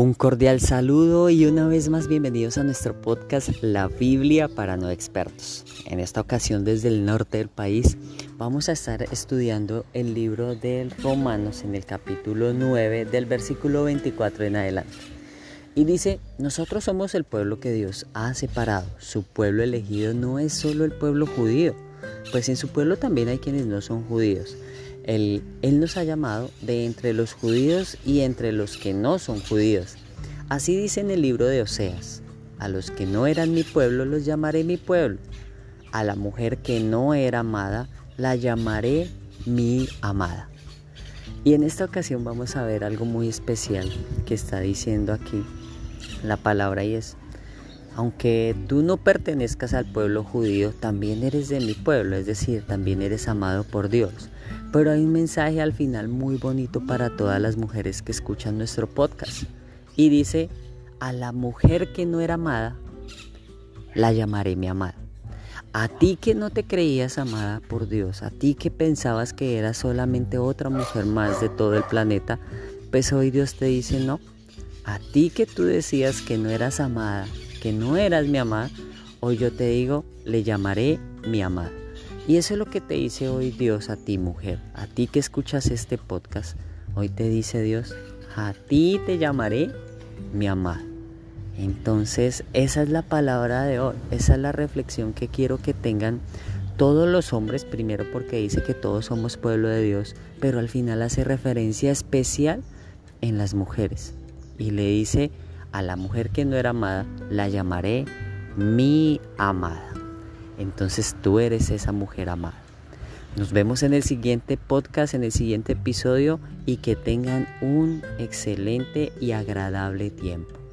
Un cordial saludo y una vez más bienvenidos a nuestro podcast La Biblia para no expertos. En esta ocasión desde el norte del país vamos a estar estudiando el libro de Romanos en el capítulo 9 del versículo 24 en adelante. Y dice, nosotros somos el pueblo que Dios ha separado. Su pueblo elegido no es solo el pueblo judío, pues en su pueblo también hay quienes no son judíos. Él, nos ha llamado de entre los judíos y entre los que no son judíos. Así dice en el libro de Oseas, a los que no eran mi pueblo los llamaré mi pueblo, a la mujer que no era amada la llamaré mi amada. Y en esta ocasión vamos a ver algo muy especial que está diciendo aquí la palabra y es, aunque tú no pertenezcas al pueblo judío, también eres de mi pueblo, es decir, también eres amado por Dios. Pero hay un mensaje al final muy bonito para todas las mujeres que escuchan nuestro podcast. Y dice, a la mujer que no era amada, la llamaré mi amada. A ti que no te creías amada por Dios, a ti que pensabas que eras solamente otra mujer más de todo el planeta, pues hoy Dios te dice no. A ti que tú decías que no eras amada, que no eras mi amada, hoy yo te digo, le llamaré mi amada. Y eso es lo que te dice hoy Dios a ti, mujer, a ti que escuchas este podcast. Hoy te dice Dios, a ti te llamaré mi amada. Entonces, esa es la palabra de hoy, esa es la reflexión que quiero que tengan todos los hombres, primero porque dice que todos somos pueblo de Dios, pero al final hace referencia especial en las mujeres. Y le dice, a la mujer que no era amada, la llamaré mi amada entonces tú eres esa mujer amada. Nos vemos en el siguiente podcast, en el siguiente episodio y que tengan un excelente y agradable tiempo.